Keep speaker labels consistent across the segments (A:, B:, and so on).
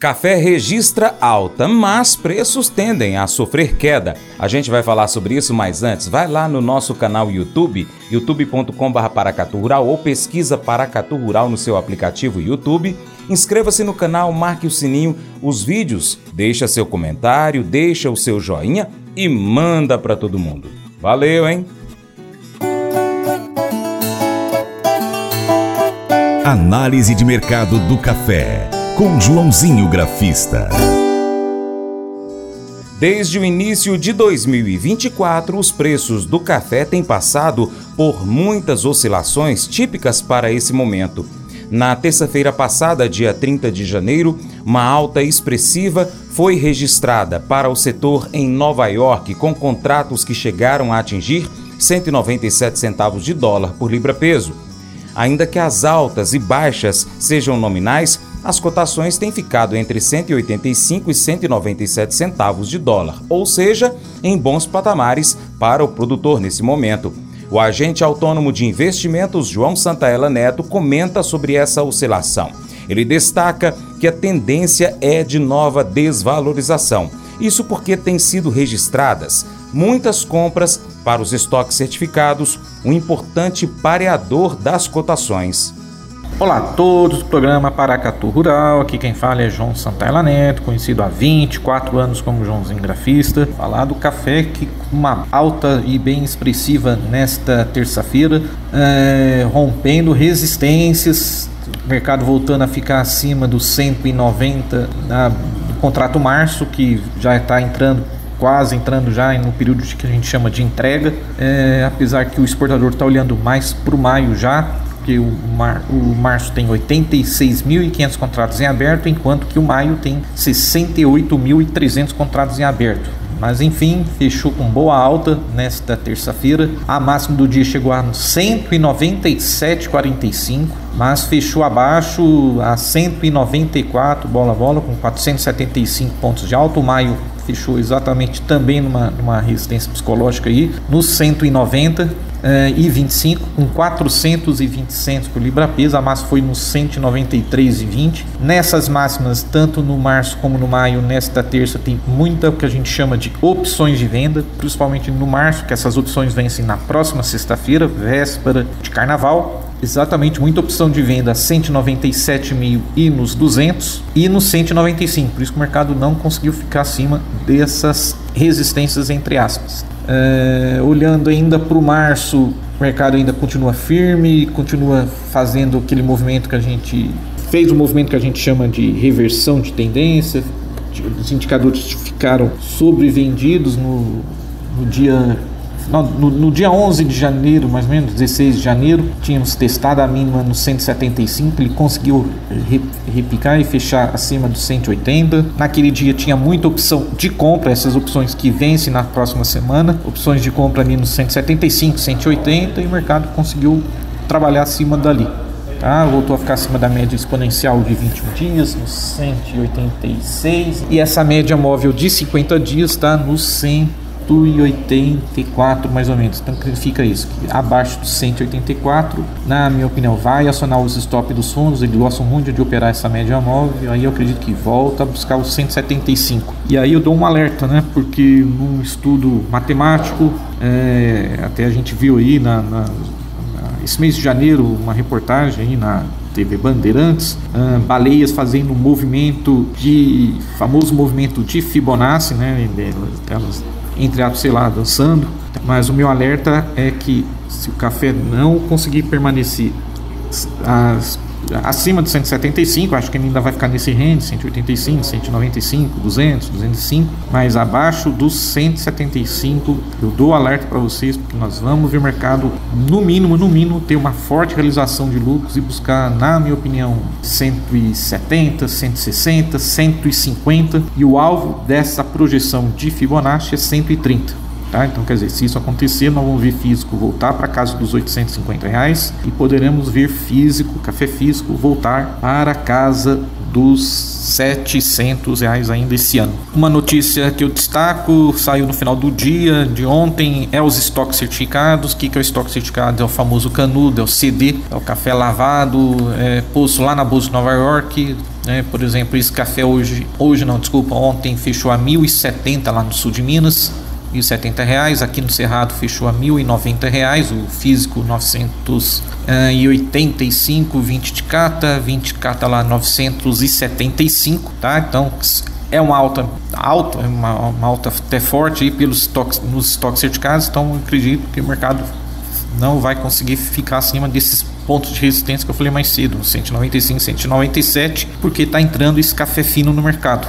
A: Café registra alta, mas preços tendem a sofrer queda. A gente vai falar sobre isso, mas antes, vai lá no nosso canal YouTube, youtube.com.br ou pesquisa Paracatu Rural no seu aplicativo YouTube. Inscreva-se no canal, marque o sininho, os vídeos, deixa seu comentário, deixa o seu joinha e manda para todo mundo. Valeu, hein?
B: Análise de mercado do café com Joãozinho Grafista.
A: Desde o início de 2024, os preços do café têm passado por muitas oscilações típicas para esse momento. Na terça-feira passada, dia 30 de janeiro, uma alta expressiva foi registrada para o setor em Nova York, com contratos que chegaram a atingir 197 centavos de dólar por libra-peso. Ainda que as altas e baixas sejam nominais, as cotações têm ficado entre 185 e 197 centavos de dólar, ou seja, em bons patamares para o produtor nesse momento. O agente autônomo de investimentos João Santaella Neto comenta sobre essa oscilação. Ele destaca que a tendência é de nova desvalorização. Isso porque têm sido registradas muitas compras para os estoques certificados, um importante pareador das cotações.
C: Olá a todos, programa Paracatu Rural, aqui quem fala é João Santana Neto, conhecido há 24 anos como Joãozinho Grafista. Falar do café que uma alta e bem expressiva nesta terça-feira, é, rompendo resistências, mercado voltando a ficar acima dos 190 na, do contrato março, que já está entrando quase entrando já no período que a gente chama de entrega, é, apesar que o exportador está olhando mais para o maio já, que o, mar, o março tem 86.500 contratos em aberto, enquanto que o maio tem 68.300 contratos em aberto. Mas enfim, fechou com boa alta nesta terça-feira. A máxima do dia chegou a 197,45, mas fechou abaixo a 194 bola a bola com 475 pontos de alta. O maio fechou exatamente também numa, numa resistência psicológica aí, nos 190 eh, e 25 com 420 centos por libra peso, a massa foi nos 193,20. Nessas máximas, tanto no março como no maio, nesta terça tem muita o que a gente chama de opções de venda, principalmente no março, que essas opções vencem na próxima sexta-feira, véspera de carnaval. Exatamente, muita opção de venda 197 mil e nos 200 e nos 195. Por isso que o mercado não conseguiu ficar acima dessas resistências entre aspas. É, olhando ainda para o março, o mercado ainda continua firme, continua fazendo aquele movimento que a gente fez, o um movimento que a gente chama de reversão de tendência. Os indicadores ficaram sobrevendidos no, no dia no, no, dia 11 de janeiro, mais ou menos, 16 de janeiro, tínhamos testado a mínima no 175, ele conseguiu repicar e fechar acima dos 180. Naquele dia tinha muita opção de compra, essas opções que vencem na próxima semana, opções de compra ali no 175, 180 e o mercado conseguiu trabalhar acima dali. Tá? Voltou a ficar acima da média exponencial de 21 dias, nos 186, e essa média móvel de 50 dias está nos 100 184 mais ou menos. Então significa isso, que abaixo dos 184, na minha opinião, vai acionar os stop dos fundos, eles gostam muito de operar essa média móvel, aí eu acredito que volta a buscar os 175. E aí eu dou um alerta, né? Porque num estudo matemático, é, até a gente viu aí na, na, na, esse mês de janeiro uma reportagem aí na TV Bandeirantes, uh, baleias fazendo um movimento de famoso movimento de Fibonacci, né? Elas entre aspas, sei lá, dançando. Mas o meu alerta é que se o café não conseguir permanecer as, acima de 175, acho que ele ainda vai ficar nesse range, 185, 195, 200, 205, mas abaixo dos 175, eu dou alerta para vocês, porque nós vamos ver o mercado, no mínimo, no mínimo, ter uma forte realização de lucros e buscar, na minha opinião, 170, 160, 150, e o alvo dessa projeção de Fibonacci é 130. Tá? Então, quer dizer, se isso acontecer, nós vamos ver físico voltar para casa dos 850 reais e poderemos ver físico, café físico, voltar para casa dos 700 reais ainda esse ano. Uma notícia que eu destaco, saiu no final do dia de ontem, é os estoques certificados. O que, que é o estoque certificado? É o famoso canudo, é o CD, é o café lavado, é, posto lá na Bolsa de Nova York, Né? Por exemplo, esse café hoje, hoje não, desculpa, ontem fechou a 1.070 lá no sul de Minas, 1.070 reais. Aqui no Cerrado fechou a 1.090 reais. O físico 985, 20 de cata, 20 de cata lá 975, tá? Então é uma alta alta, uma, uma alta até forte aí pelos estoques, nos estoques certificados. Então acredito que o mercado não vai conseguir ficar acima desses pontos de resistência que eu falei mais cedo, 195, 197, porque está entrando esse café fino no mercado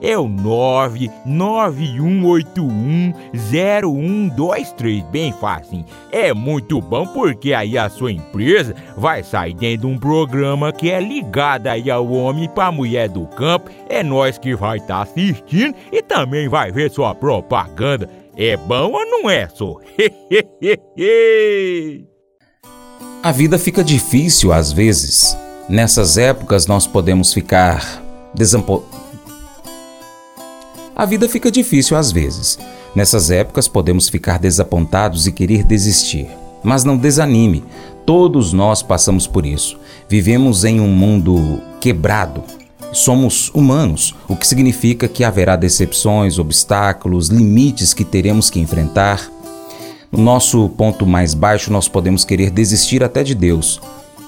D: é o 991810123. Bem fácil. É muito bom porque aí a sua empresa vai sair dentro de um programa que é ligado aí ao homem para mulher do campo. É nós que vai estar tá assistindo e também vai ver sua propaganda. É bom ou não é, só?
A: A vida fica difícil às vezes. Nessas épocas nós podemos ficar desampo... A vida fica difícil às vezes. Nessas épocas podemos ficar desapontados e querer desistir. Mas não desanime. Todos nós passamos por isso. Vivemos em um mundo quebrado. Somos humanos, o que significa que haverá decepções, obstáculos, limites que teremos que enfrentar. No nosso ponto mais baixo, nós podemos querer desistir até de Deus,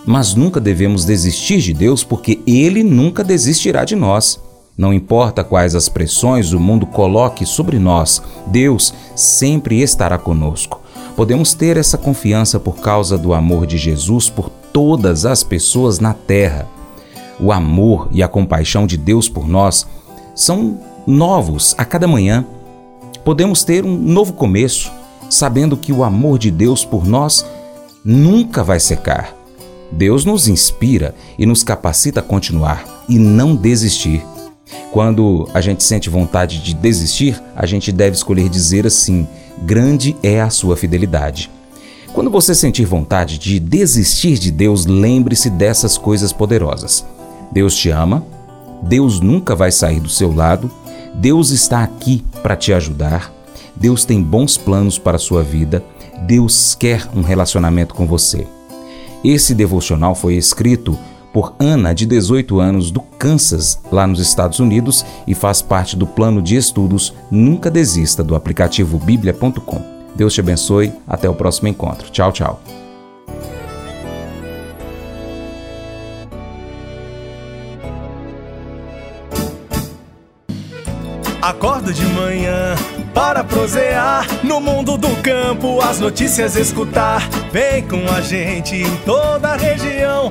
A: mas nunca devemos desistir de Deus porque Ele nunca desistirá de nós. Não importa quais as pressões o mundo coloque sobre nós, Deus sempre estará conosco. Podemos ter essa confiança por causa do amor de Jesus por todas as pessoas na terra. O amor e a compaixão de Deus por nós são novos a cada manhã. Podemos ter um novo começo, sabendo que o amor de Deus por nós nunca vai secar. Deus nos inspira e nos capacita a continuar e não desistir. Quando a gente sente vontade de desistir, a gente deve escolher dizer assim: grande é a sua fidelidade. Quando você sentir vontade de desistir de Deus, lembre-se dessas coisas poderosas. Deus te ama, Deus nunca vai sair do seu lado, Deus está aqui para te ajudar, Deus tem bons planos para a sua vida, Deus quer um relacionamento com você. Esse devocional foi escrito por Ana, de 18 anos, do Kansas, lá nos Estados Unidos, e faz parte do plano de estudos Nunca Desista do aplicativo bíblia.com. Deus te abençoe, até o próximo encontro. Tchau, tchau.
E: Acordo de manhã para prosear no mundo do campo, as notícias escutar. Vem com a gente em toda a região